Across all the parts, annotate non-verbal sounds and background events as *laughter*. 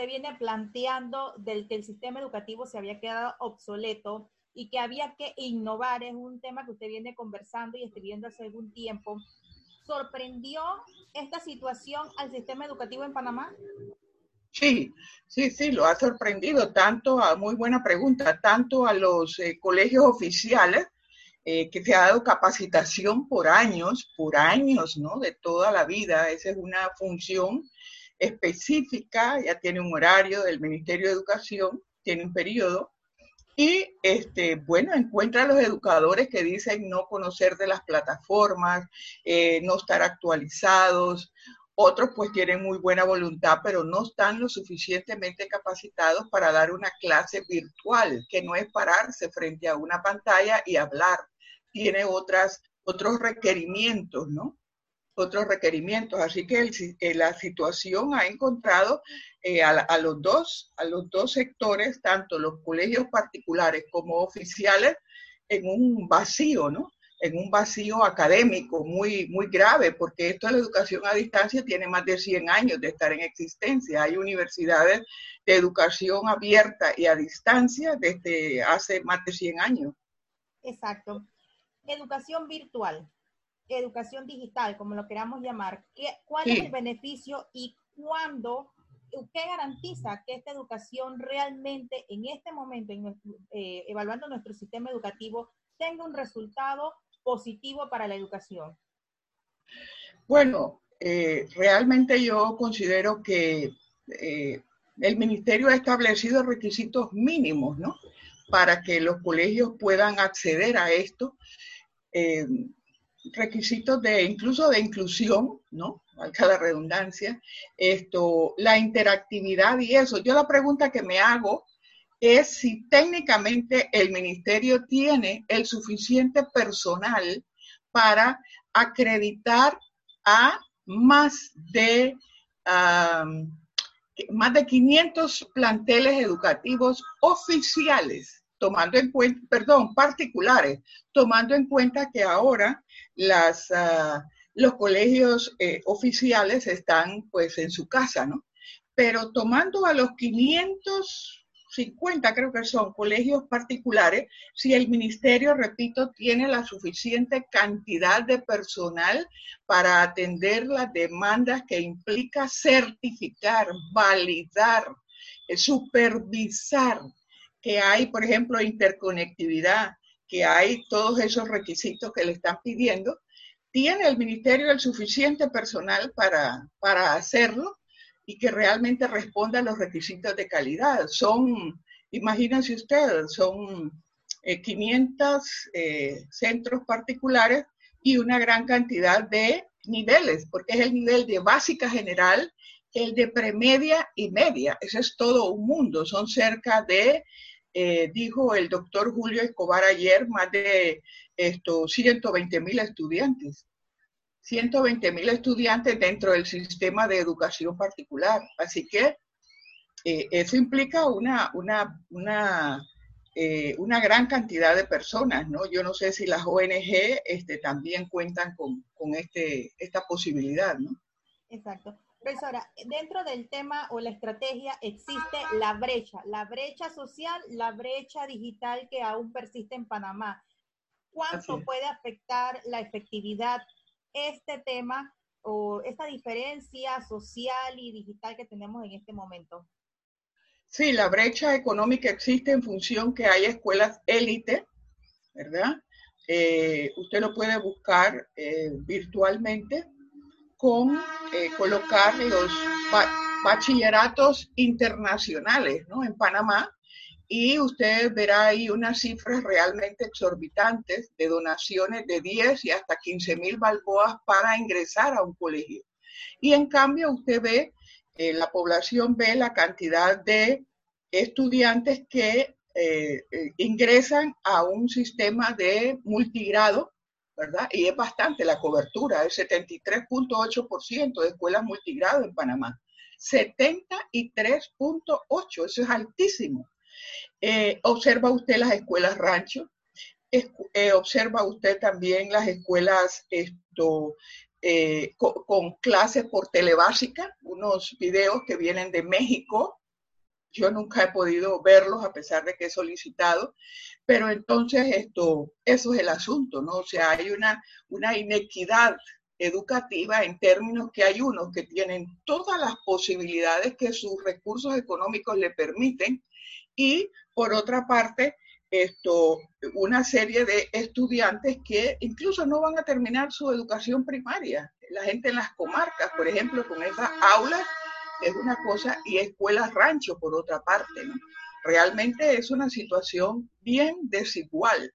usted viene planteando del que el sistema educativo se había quedado obsoleto y que había que innovar, es un tema que usted viene conversando y escribiendo hace algún tiempo. ¿Sorprendió esta situación al sistema educativo en Panamá? Sí, sí, sí, lo ha sorprendido tanto, a muy buena pregunta, tanto a los eh, colegios oficiales, eh, que se ha dado capacitación por años, por años, ¿no? De toda la vida, esa es una función específica, ya tiene un horario del Ministerio de Educación, tiene un periodo, y este, bueno, encuentra a los educadores que dicen no conocer de las plataformas, eh, no estar actualizados. Otros pues tienen muy buena voluntad, pero no están lo suficientemente capacitados para dar una clase virtual, que no es pararse frente a una pantalla y hablar. Tiene otras, otros requerimientos, ¿no? Otros requerimientos. Así que la situación ha encontrado eh, a, los dos, a los dos sectores, tanto los colegios particulares como oficiales, en un vacío, ¿no? En un vacío académico muy, muy grave, porque esto de la educación a distancia tiene más de 100 años de estar en existencia. Hay universidades de educación abierta y a distancia desde hace más de 100 años. Exacto. Educación virtual educación digital, como lo queramos llamar, ¿qué, ¿cuál es el beneficio y cuándo, qué garantiza que esta educación realmente en este momento, eh, evaluando nuestro sistema educativo, tenga un resultado positivo para la educación? Bueno, eh, realmente yo considero que eh, el ministerio ha establecido requisitos mínimos, ¿no? Para que los colegios puedan acceder a esto requisitos de incluso de inclusión, ¿no? Valga la redundancia, esto, la interactividad y eso. Yo la pregunta que me hago es si técnicamente el ministerio tiene el suficiente personal para acreditar a más de, más de 500 planteles educativos oficiales tomando en cuenta, perdón, particulares, tomando en cuenta que ahora las, ah, los colegios eh, oficiales están pues en su casa, ¿no? Pero tomando a los 550, creo que son colegios particulares, si el ministerio, repito, tiene la suficiente cantidad de personal para atender las demandas que implica certificar, validar, eh, supervisar que hay, por ejemplo, interconectividad, que hay todos esos requisitos que le están pidiendo, tiene el ministerio el suficiente personal para, para hacerlo y que realmente responda a los requisitos de calidad. Son, imagínense ustedes, son 500 eh, eh, centros particulares y una gran cantidad de niveles, porque es el nivel de básica general, el de premedia y media. Ese es todo un mundo. Son cerca de eh, dijo el doctor Julio Escobar ayer, más de estos 120 mil estudiantes. 120 mil estudiantes dentro del sistema de educación particular. Así que eh, eso implica una, una, una, eh, una, gran cantidad de personas, ¿no? Yo no sé si las ONG este, también cuentan con, con este, esta posibilidad, ¿no? Exacto. Profesora, dentro del tema o la estrategia existe la brecha, la brecha social, la brecha digital que aún persiste en Panamá. ¿Cuánto puede afectar la efectividad este tema o esta diferencia social y digital que tenemos en este momento? Sí, la brecha económica existe en función que hay escuelas élite, ¿verdad? Eh, usted lo puede buscar eh, virtualmente con eh, colocar los bachilleratos internacionales ¿no? en Panamá y usted verá ahí unas cifras realmente exorbitantes de donaciones de 10 y hasta 15 mil balboas para ingresar a un colegio. Y en cambio usted ve, eh, la población ve la cantidad de estudiantes que eh, ingresan a un sistema de multigrado Y es bastante la cobertura, el 73.8% de escuelas multigrado en Panamá. 73.8, eso es altísimo. Eh, observa usted las escuelas rancho, eh, observa usted también las escuelas esto, eh, con, clases por telebásica, unos videos que vienen de México, Yo nunca he podido verlos a pesar de que he solicitado, pero entonces esto, eso es el asunto, ¿no? O sea, hay una, una inequidad educativa en términos que hay unos que tienen todas las posibilidades que sus recursos económicos le permiten y por otra parte esto una serie de estudiantes que incluso no van a terminar su educación primaria. La gente en las comarcas, por ejemplo, con esas aulas es una cosa y escuelas rancho por otra parte, ¿no? Realmente es una situación bien desigual.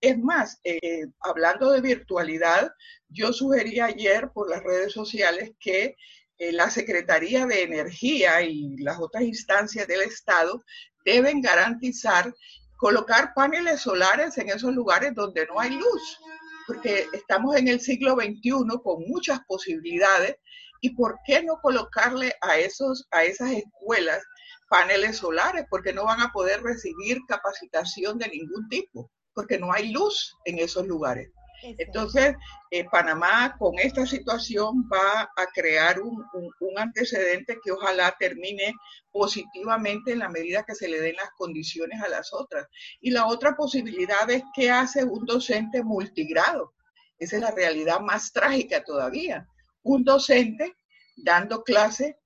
Es más, eh, hablando de virtualidad, yo sugerí ayer por las redes sociales que eh, la Secretaría de Energía y las otras instancias del Estado deben garantizar colocar paneles solares en esos lugares donde no hay luz, porque estamos en el siglo XXI con muchas posibilidades y por qué no colocarle a, esos, a esas escuelas paneles solares, porque no van a poder recibir capacitación de ningún tipo, porque no hay luz en esos lugares. Entonces, eh, Panamá con esta situación va a crear un, antecedente que ojalá termine positivamente en la medida que se le den las condiciones a las otras. Y la otra posibilidad es que hace un docente multigrado. Esa es la realidad más trágica todavía. Un docente dando clase,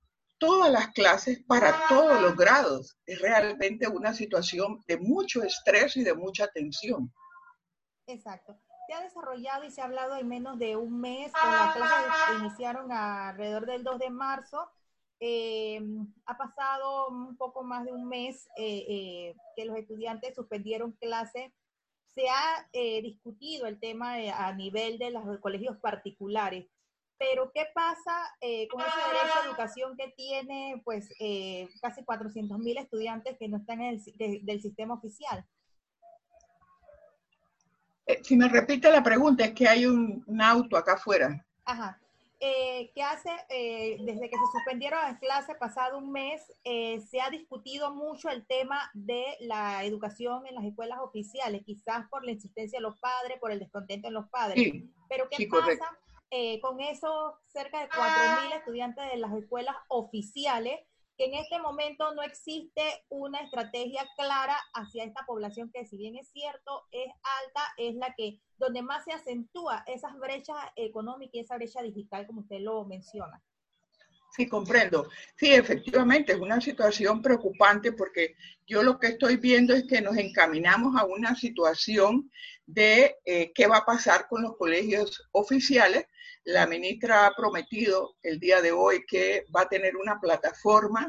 todas las clases para todos los grados. Es realmente una situación de mucho estrés y de mucha tensión. Exacto se ha desarrollado y se ha hablado en menos de un mes, con las clases que iniciaron alrededor del 2 de marzo. Eh, ha pasado un poco más de un mes eh, eh, que los estudiantes suspendieron clases. Se ha discutido el tema a nivel de los colegios particulares. Pero, ¿qué pasa con ese derecho a educación que tiene pues casi 400 mil estudiantes que no están en el del sistema oficial? Eh, si me repite la pregunta, es que hay un, auto acá afuera. Ajá. Eh, ¿Qué hace? Eh, desde que se suspendieron las clases, pasado un mes, se ha discutido mucho el tema de la educación en las escuelas oficiales, quizás por la insistencia de los padres, por el descontento de los padres. Sí, Pero ¿qué pasa con esos cerca de 4.000 estudiantes de las escuelas oficiales que en este momento no existe una estrategia clara hacia esta población que si bien es cierto, es alta, es la que donde más se acentúa esas brechas económicas y esa brecha digital, como usted lo menciona. Sí, comprendo. Sí, efectivamente, es una situación preocupante porque yo lo que estoy viendo es que nos encaminamos a una situación de eh, qué va a pasar con los colegios oficiales la ministra ha prometido el día de hoy que va a tener una plataforma,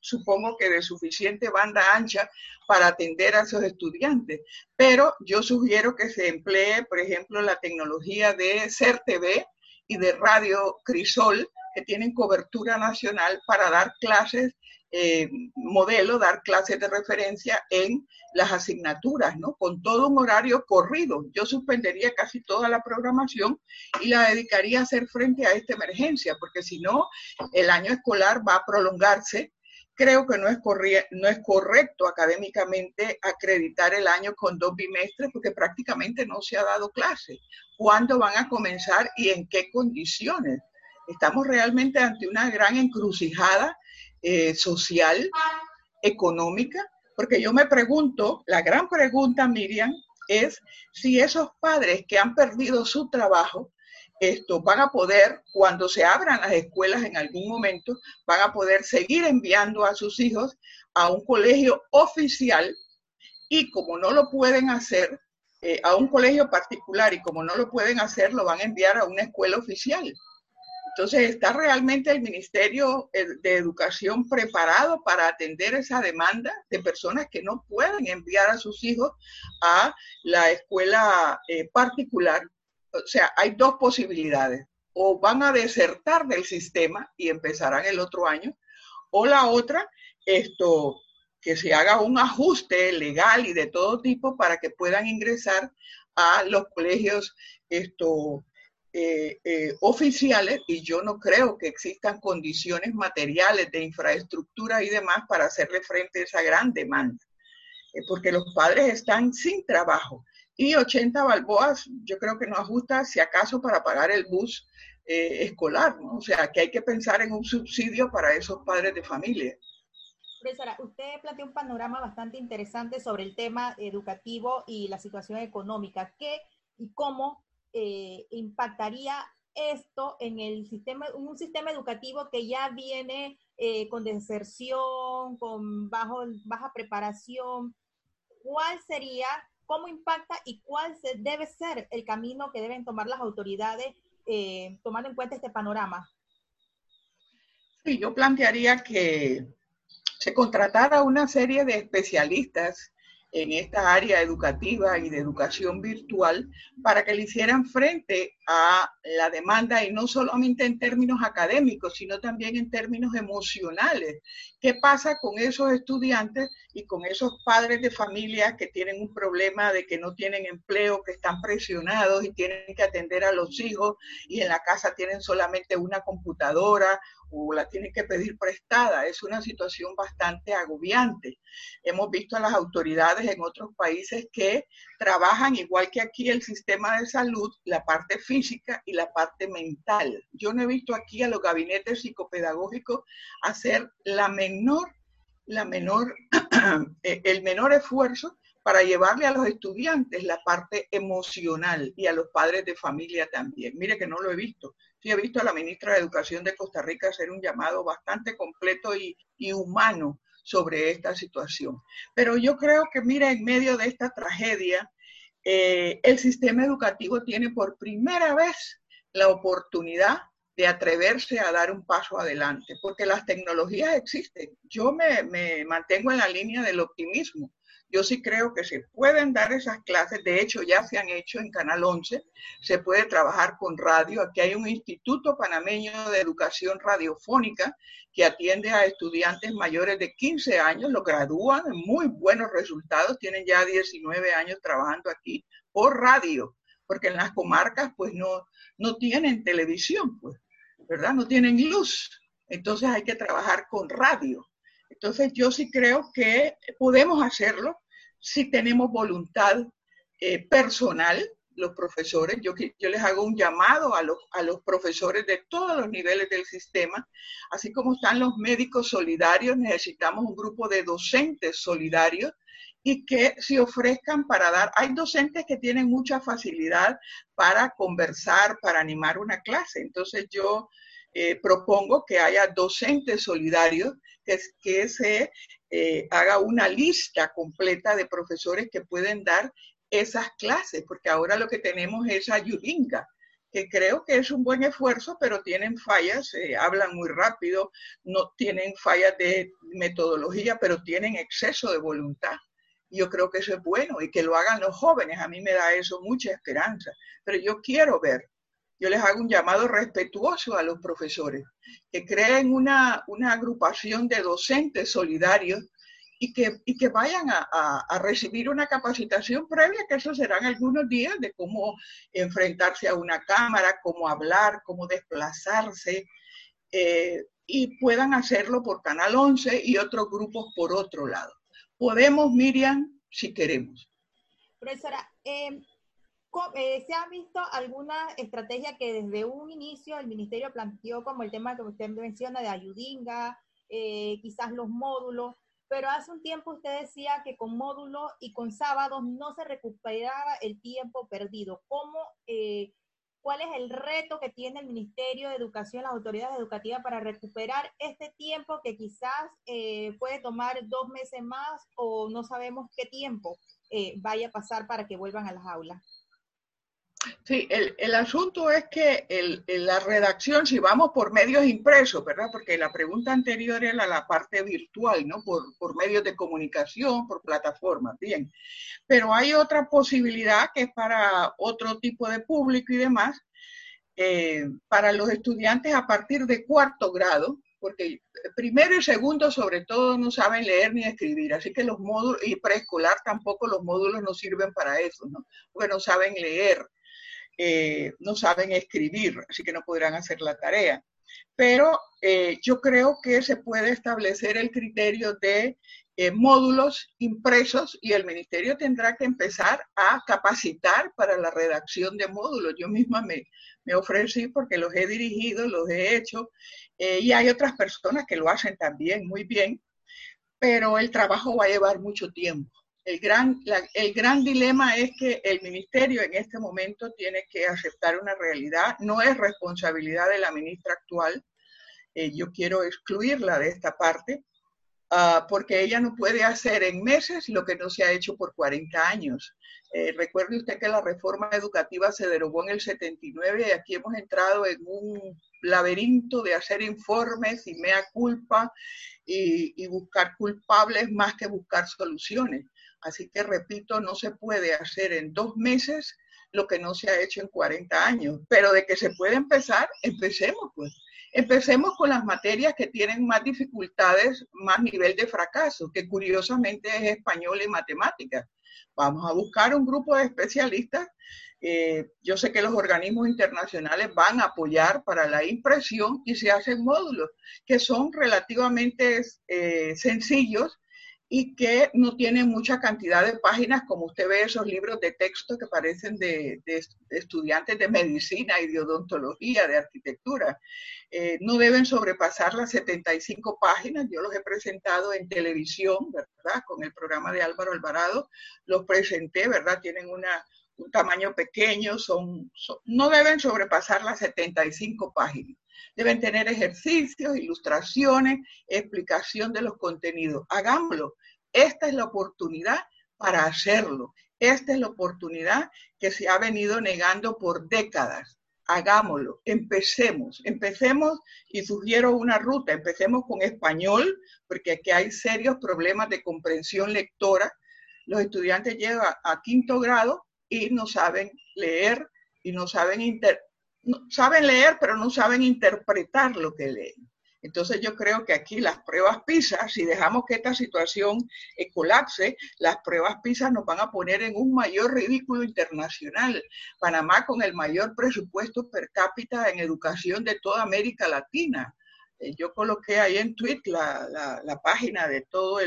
supongo que de suficiente banda ancha para atender a esos estudiantes. Pero yo sugiero que se emplee, por ejemplo, la tecnología de CERTV y de Radio Crisol, que tienen cobertura nacional para dar clases eh, modelo, dar clases de referencia en las asignaturas, ¿no? Con todo un horario corrido. Yo suspendería casi toda la programación y la dedicaría a hacer frente a esta emergencia, porque si no, el año escolar va a prolongarse. Creo que no es, no es correcto académicamente acreditar el año con dos bimestres porque prácticamente no se ha dado clase. ¿Cuándo van a comenzar y en qué condiciones? Estamos realmente ante una gran encrucijada eh, social, económica, porque yo me pregunto, la gran pregunta, Miriam, es si esos padres que han perdido su trabajo, esto van a poder, cuando se abran las escuelas en algún momento, van a poder seguir enviando a sus hijos a un colegio oficial y como no lo pueden hacer, eh, a un colegio particular y como no lo pueden hacer, lo van a enviar a una escuela oficial. Entonces, ¿está realmente el Ministerio de Educación preparado para atender esa demanda de personas que no pueden enviar a sus hijos a la escuela eh, particular? O sea, hay dos posibilidades. O van a desertar del sistema y empezarán el otro año, o la otra, esto, que se haga un ajuste legal y de todo tipo para que puedan ingresar a los colegios esto, eh, eh, oficiales y yo no creo que existan condiciones materiales de infraestructura y demás para hacerle frente a esa gran demanda, eh, porque los padres están sin trabajo y 80 balboas yo creo que no ajusta si acaso para pagar el bus escolar, ¿no? O sea, que hay que pensar en un subsidio para esos padres de familia. Usted planteó un panorama bastante interesante sobre el tema educativo y la situación económica. ¿Qué y cómo eh, impactaría esto en el sistema, un sistema educativo que ya viene eh, con deserción, con bajo, baja preparación? ¿Cuál sería, cómo impacta y cuál debe ser el camino que deben tomar las autoridades eh, tomando en cuenta este panorama? Sí, yo plantearía que se contratara una serie de especialistas en esta área educativa y de educación virtual para que le hicieran frente a la demanda y no solamente en términos académicos, sino también en términos emocionales. ¿Qué pasa con esos estudiantes y con esos padres de familia que tienen un problema de que no tienen empleo, que están presionados y tienen que atender a los hijos y en la casa tienen solamente una computadora o la tienen que pedir prestada. Es una situación bastante agobiante. Hemos visto a las autoridades en otros países que trabajan igual que aquí el sistema de salud, la parte física y la parte mental. Yo no he visto aquí a los gabinetes psicopedagógicos hacer la menor, la menor, *clears throat* eh, el menor esfuerzo para llevarle a los estudiantes la parte emocional y a los padres de familia también. Mire que no lo he visto sí he visto a la ministra de Educación de Costa Rica hacer un llamado bastante completo y, humano sobre esta situación. Pero yo creo que, mira, en medio de esta tragedia, eh, el sistema educativo tiene por primera vez la oportunidad de atreverse a dar un paso adelante, porque las tecnologías existen. Yo me mantengo en la línea del optimismo. Yo sí creo que se pueden dar esas clases, de hecho ya se han hecho en Canal 11, se puede trabajar con radio. Aquí hay un Instituto Panameño de Educación Radiofónica que atiende a estudiantes mayores de 15 años, lo gradúan muy buenos resultados, tienen ya 19 años trabajando aquí por radio, porque en las comarcas pues no, no tienen televisión, pues, ¿verdad? No tienen luz. Entonces hay que trabajar con radio. Entonces yo sí creo que podemos hacerlo si tenemos voluntad eh, personal, los profesores. Yo, yo les hago un llamado a los, a los profesores de todos los niveles del sistema, así como están los médicos solidarios, necesitamos un grupo de docentes solidarios y que se ofrezcan para dar. Hay docentes que tienen mucha facilidad para conversar, para animar una clase. Entonces yo eh, propongo que haya docentes solidarios que, se eh, haga una lista completa de profesores que pueden dar esas clases, porque ahora lo que tenemos es ayudinga, que creo que es un buen esfuerzo, pero tienen fallas, eh, hablan muy rápido, no tienen fallas de metodología, pero tienen exceso de voluntad. Yo creo que eso es bueno y que lo hagan los jóvenes, a mí me da eso mucha esperanza, pero yo quiero ver yo les hago un llamado respetuoso a los profesores, que creen una, agrupación de docentes solidarios y que, que vayan a, recibir una capacitación previa, que eso serán algunos días de cómo enfrentarse a una cámara, cómo hablar, cómo desplazarse, eh, y puedan hacerlo por Canal 11 y otros grupos por otro lado. Podemos, Miriam, si queremos. Profesora, eh, eh, ¿Se ha visto alguna estrategia que desde un inicio el ministerio planteó como el tema que usted menciona de ayudinga, eh, quizás los módulos, pero hace un tiempo usted decía que con módulos y con sábados no se recuperaba el tiempo perdido. ¿Cómo, eh, ¿Cuál es el reto que tiene el Ministerio de Educación, las autoridades educativas para recuperar este tiempo que quizás puede tomar dos meses más o no sabemos qué tiempo vaya a pasar para que vuelvan a las aulas? Sí, el, asunto es que la redacción, si vamos por medios impresos, ¿verdad? Porque la pregunta anterior era la parte virtual, ¿no? Por, medios de comunicación, por plataformas, bien. Pero hay otra posibilidad que es para otro tipo de público y demás, eh, para los estudiantes a partir de cuarto grado, porque primero y segundo sobre todo no saben leer ni escribir, así que los módulos, y preescolar tampoco los módulos no sirven para eso, ¿no? Porque no saben leer. Eh, no saben escribir, así que no podrán hacer la tarea. Pero eh, yo creo que se puede establecer el criterio de eh, módulos impresos y el ministerio tendrá que empezar a capacitar para la redacción de módulos. Yo misma me, me ofrecí porque los he dirigido, los he hecho y hay otras personas que lo hacen también muy bien pero el trabajo va a llevar mucho tiempo. El gran, el gran dilema es que el ministerio en este momento tiene que aceptar una realidad, no es responsabilidad de la ministra actual, eh, yo quiero excluirla de esta parte, uh, porque ella no puede hacer en meses lo que no se ha hecho por 40 años. Eh, recuerde usted que la reforma educativa se derogó en el 79 y aquí hemos entrado en un laberinto de hacer informes y mea culpa y buscar culpables más que buscar soluciones. Así que, repito, no se puede hacer en dos meses lo que no se ha hecho en 40 años, pero de que se puede empezar, empecemos pues. Empecemos con las materias que tienen más dificultades, más nivel de fracaso, que curiosamente es español y matemáticas. Vamos a buscar un grupo de especialistas. Eh, yo sé que los organismos internacionales van a apoyar para la impresión y se hacen módulos que son relativamente eh, sencillos y que no tiene mucha cantidad de páginas, como usted ve esos libros de texto que parecen de, estudiantes de medicina y de odontología, de arquitectura. Eh, no deben sobrepasar las 75 páginas. Yo los he presentado en televisión, ¿verdad? Con el programa de Álvaro Alvarado. Los presenté, ¿verdad? Tienen un tamaño pequeño, son, no deben sobrepasar las 75 páginas. Deben tener ejercicios, ilustraciones, explicación de los contenidos. Hagámoslo. Esta es la oportunidad para hacerlo. Esta es la oportunidad que se ha venido negando por décadas. Hagámoslo, empecemos, empecemos y sugiero una ruta, empecemos con español, porque aquí hay serios problemas de comprensión lectora. Los estudiantes llegan a quinto grado y no saben leer y no saben inter saben leer, pero no saben interpretar lo que leen. Entonces yo creo que aquí las pruebas PISA, si dejamos que esta situación eh, colapse, las pruebas PISA nos van a poner en un mayor ridículo internacional. Panamá con el mayor presupuesto per cápita en educación de toda América Latina. Eh, yo coloqué ahí en Twitter la, página de todos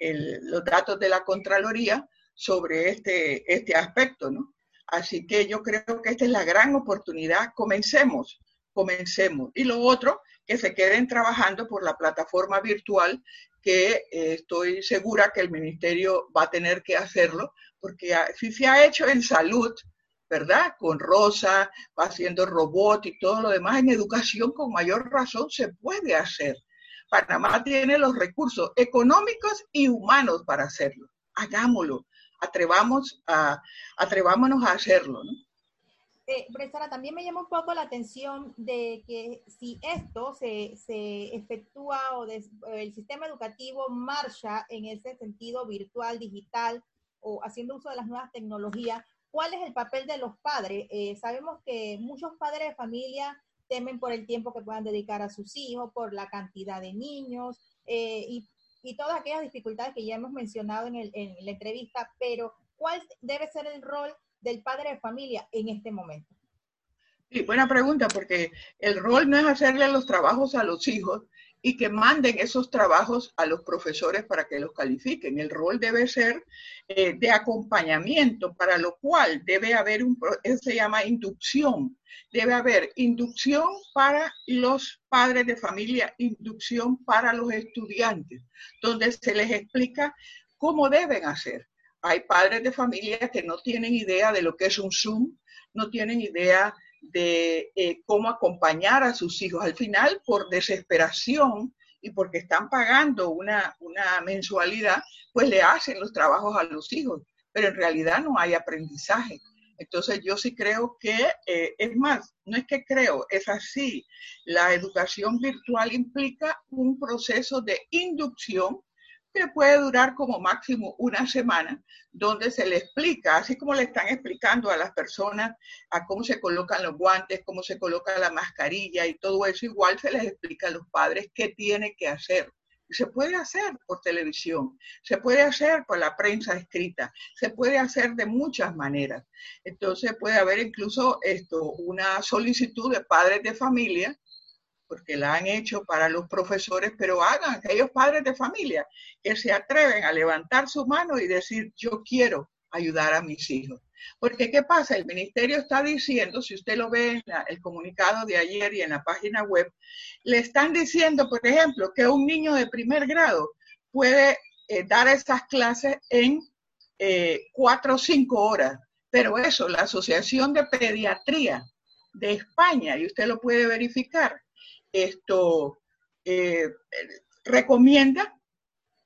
los datos de la Contraloría sobre este, este aspecto, ¿no? Así que yo creo que esta es la gran oportunidad. Comencemos, comencemos. Y lo otro, que se queden trabajando por la plataforma virtual, que eh, estoy segura que el ministerio va a tener que hacerlo, porque si se ha hecho en salud, ¿verdad? Con Rosa, va haciendo robot y todo lo demás, en educación con mayor razón se puede hacer. Panamá tiene los recursos económicos y humanos para hacerlo. Hagámoslo atrevamos a, atrevámonos a hacerlo. ¿no? Eh, también me llama un poco la atención de que si esto se, se efectúa o el sistema educativo marcha en ese sentido virtual, digital o haciendo uso de las nuevas tecnologías, ¿cuál es el papel de los padres? Eh, sabemos que muchos padres de familia temen por el tiempo que puedan dedicar a sus hijos, por la cantidad de niños eh, y y todas aquellas dificultades que ya hemos mencionado en, la entrevista, pero ¿cuál debe ser el rol del padre de familia en este momento? Sí, buena pregunta, porque el rol no es hacerle los trabajos a los hijos y que manden esos trabajos a los profesores para que los califiquen. El rol debe ser eh, de acompañamiento, para lo cual debe haber un, se llama inducción, debe haber inducción para los padres de familia, inducción para los estudiantes, donde se les explica cómo deben hacer. Hay padres de familia que no tienen idea de lo que es un Zoom, no tienen idea de eh, cómo acompañar a sus hijos. Al final, por desesperación y porque están pagando una, una mensualidad, pues le hacen los trabajos a los hijos, pero en realidad no hay aprendizaje. Entonces yo sí creo que, eh, es más, no es que creo, es así. La educación virtual implica un proceso de inducción que puede durar como máximo una semana, donde se le explica, así como le están explicando a las personas a cómo se colocan los guantes, cómo se coloca la mascarilla y todo eso, igual se les explica a los padres qué tiene que hacer. Se puede hacer por televisión, se puede hacer por la prensa escrita, se puede hacer de muchas maneras. Entonces puede haber incluso esto, una solicitud de padres de familia porque la han hecho para los profesores, pero hagan aquellos padres de familia que se atreven a levantar su mano y decir, yo quiero ayudar a mis hijos. Porque ¿qué pasa? El ministerio está diciendo, si usted lo ve en el comunicado de ayer y en la página web, le están diciendo, por ejemplo, que un niño de primer grado puede eh, dar estas clases en eh, cuatro o cinco horas. Pero eso, la Asociación de Pediatría de España, y usted lo puede verificar, esto eh, recomienda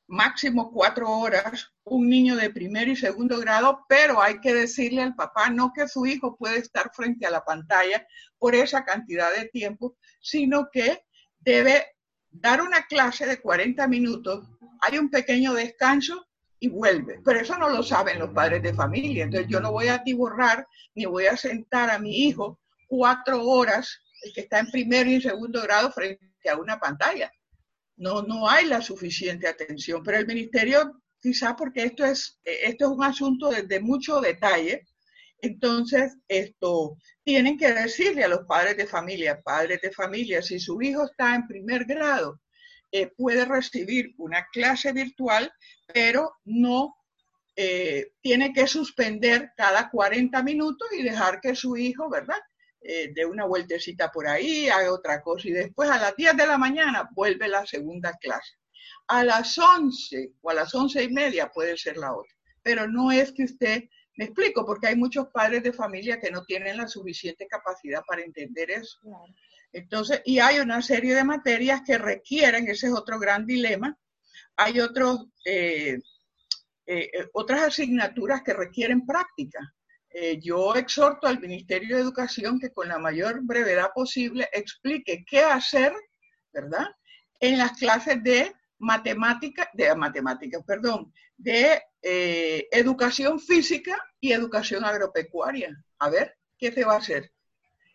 máximo cuatro horas un niño de primer y segundo grado, pero hay que decirle al papá no que su hijo puede estar frente a la pantalla por esa cantidad de tiempo, sino que debe dar una clase de 40 minutos, hay un pequeño descanso y vuelve. Pero eso no lo saben los padres de familia. Entonces yo no voy a atiborrar ni voy a sentar a mi hijo cuatro horas, el que está en primer y en segundo grado, frente a una pantalla. No, no hay la suficiente atención. Pero el ministerio, quizá porque esto es, esto es un asunto de mucho detalle, entonces, esto, tienen que decirle a los padres de familia, padres de familia, si su hijo está en primer grado, eh, puede recibir una clase virtual, pero no eh, tiene que suspender cada 40 minutos y dejar que su hijo, ¿verdad? Eh, de una vueltecita por ahí, haga otra cosa y después a las 10 de la mañana vuelve la segunda clase. A las 11 o a las 11 y media puede ser la otra, pero no es que usted me explico, porque hay muchos padres de familia que no tienen la suficiente capacidad para entender eso. Entonces, y hay una serie de materias que requieren, ese es otro gran dilema, hay otros, eh, eh, eh, otras asignaturas que requieren práctica. Yo exhorto al Ministerio de Educación que con la mayor brevedad posible explique qué hacer, ¿verdad? En las clases de matemática, de matemáticas, perdón, de eh, educación física y educación agropecuaria. A ver, ¿qué se va a hacer?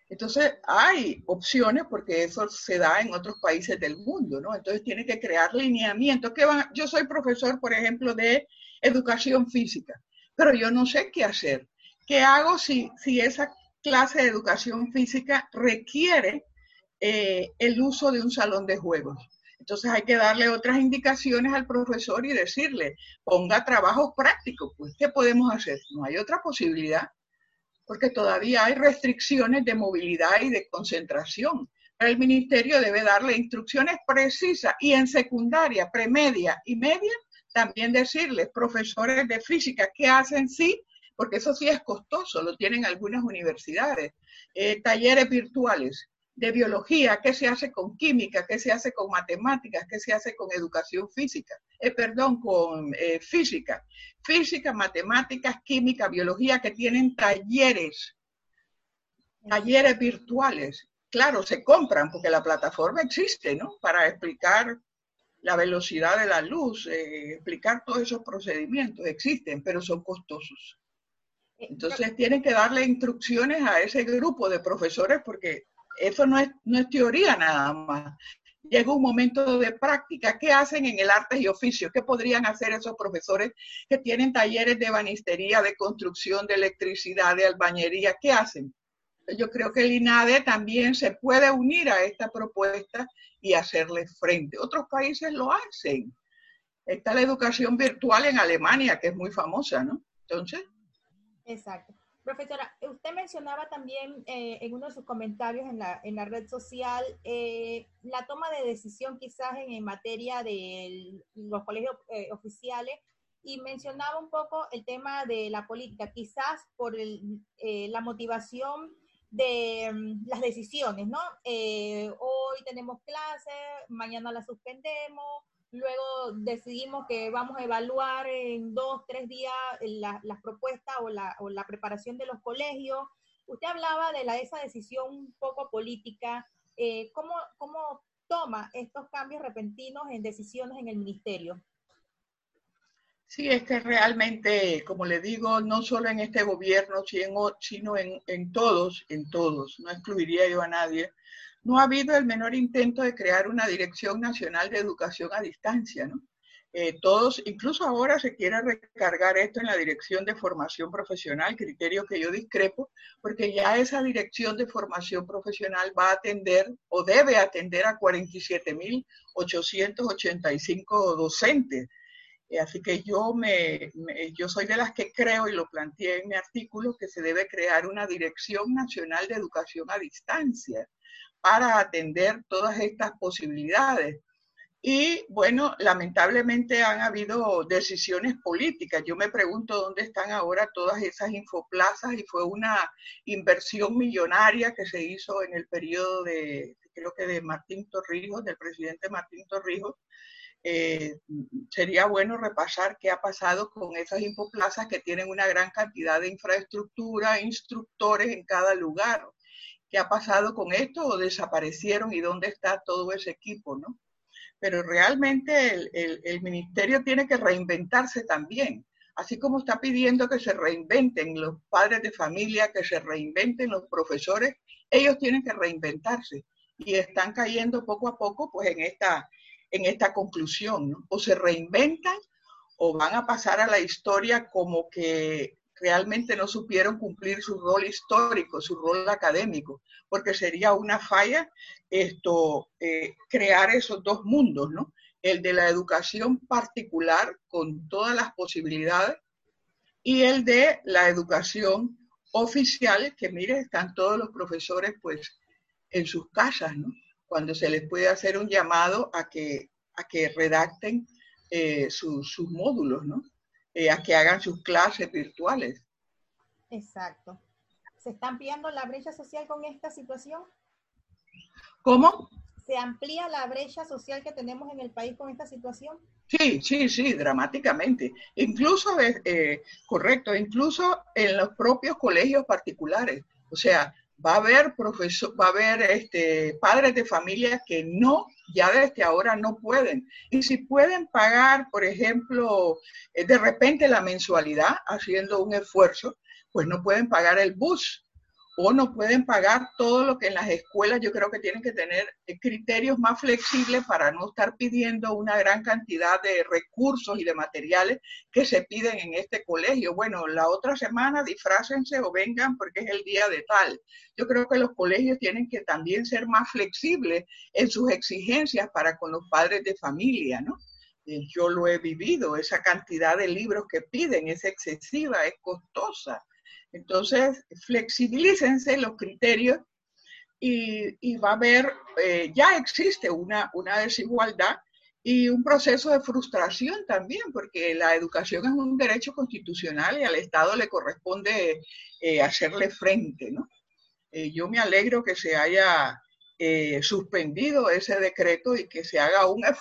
Entonces, hay opciones porque eso se da en otros países del mundo, ¿no? Entonces, tiene que crear lineamientos. ¿Qué Yo soy profesor, por ejemplo, de educación física, pero yo no sé qué hacer. ¿Qué hago si, si esa clase de educación física requiere eh, el uso de un salón de juegos? Entonces hay que darle otras indicaciones al profesor y decirle, ponga trabajos prácticos. Pues, ¿qué podemos hacer? No hay otra posibilidad, porque todavía hay restricciones de movilidad y de concentración. El ministerio debe darle instrucciones precisas y en secundaria, premedia y media, también decirles, profesores de física, qué hacen sí, porque eso sí es costoso, lo tienen algunas universidades, eh, talleres virtuales, de biología, qué se hace con química, qué se hace con matemáticas, qué se hace con educación física, eh, perdón, con eh, física, física, matemáticas, química, biología, que tienen talleres, talleres virtuales. Claro, se compran porque la plataforma existe, ¿no? Para explicar la velocidad de la luz, eh, explicar todos esos procedimientos, existen, pero son costosos. Entonces tienen que darle instrucciones a ese grupo de profesores porque eso no es, no es teoría nada más. Llega un momento de práctica. ¿Qué hacen en el arte y oficio? ¿Qué podrían hacer esos profesores que tienen talleres de banistería, de construcción, de electricidad, de albañería? ¿Qué hacen? Yo creo que el INADE también se puede unir a esta propuesta y hacerle frente. Otros países lo hacen. Está la educación virtual en Alemania, que es muy famosa, ¿no? Entonces. Exacto. Profesora, usted mencionaba también eh, en uno de sus comentarios en la, en la red social eh, la toma de decisión quizás en, materia de los colegios eh, oficiales y mencionaba un poco el tema de la política, quizás por la motivación de mm, las decisiones, ¿no? hoy tenemos clases, mañana la suspendemos, Luego decidimos que vamos a evaluar en dos, tres días las propuestas o la, o la, preparación de los colegios. Usted hablaba de la, esa decisión un poco política. Eh, ¿cómo, ¿Cómo toma estos cambios repentinos en decisiones en el ministerio? Sí, es que realmente, como le digo, no solo en este gobierno, sino en, en todos, en todos, no excluiría yo a nadie, no ha habido el menor intento de crear una Dirección Nacional de Educación a Distancia, ¿no? Eh, todos, incluso ahora se quiere recargar esto en la Dirección de Formación Profesional, criterio que yo discrepo, porque ya esa Dirección de Formación Profesional va a atender o debe atender a 47.885 docentes. Eh, así que yo, me, yo soy de las que creo, y lo planteé en mi artículo, que se debe crear una Dirección Nacional de Educación a Distancia para atender todas estas posibilidades. Y bueno, lamentablemente han habido decisiones políticas. Yo me pregunto dónde están ahora todas esas infoplazas y fue una inversión millonaria que se hizo en el periodo de, creo que de Martín Torrijos, del presidente Martín Torrijos. Eh, sería bueno repasar qué ha pasado con esas infoplazas que tienen una gran cantidad de infraestructura, instructores en cada lugar. ¿Qué ha pasado con esto o desaparecieron y dónde está todo ese equipo, no? pero realmente el, ministerio tiene que reinventarse también, así como está pidiendo que se reinventen los padres de familia, que se reinventen los profesores, ellos tienen que reinventarse y están cayendo poco a poco pues en esta, en esta conclusión, o se reinventan o van a pasar a la historia como que realmente no supieron cumplir su rol histórico, su rol académico, porque sería una falla esto, eh, crear esos dos mundos, ¿no? El de la educación particular con todas las posibilidades y el de la educación oficial, que mire, están todos los profesores pues en sus casas, ¿no? Cuando se les puede hacer un llamado a que, a que redacten eh, sus módulos, ¿no? Eh, a que hagan sus clases virtuales. Exacto. ¿Se está ampliando la brecha social con esta situación? ¿Cómo? ¿Se amplía la brecha social que tenemos en el país con esta situación? Sí, sí, sí, dramáticamente. Incluso, eh, correcto, incluso en los propios colegios particulares. O sea, va a haber profesor, va a haber este, padres de familia que no, ya desde ahora no pueden. Y si pueden pagar, por ejemplo, eh, de repente la mensualidad haciendo un esfuerzo, pues no pueden pagar el bus o no pueden pagar todo lo que en las escuelas yo creo que tienen que tener eh, criterios más flexibles para no estar pidiendo una gran cantidad de recursos y de materiales que se piden en este colegio. Bueno, la otra semana disfrácense o vengan porque es el día de tal. Yo creo que los colegios tienen que también ser más flexibles en sus exigencias para con los padres de familia, ¿no? Eh, yo lo he vivido, esa cantidad de libros que piden es excesiva, es costosa entonces, flexibilícense los criterios y, va a haber, eh, ya existe una, una desigualdad y un proceso de frustración también, porque la educación es un derecho constitucional y al Estado le corresponde eh, hacerle frente, ¿no? Eh, yo me alegro que se haya suspendido ese decreto y que se haga un esfuerzo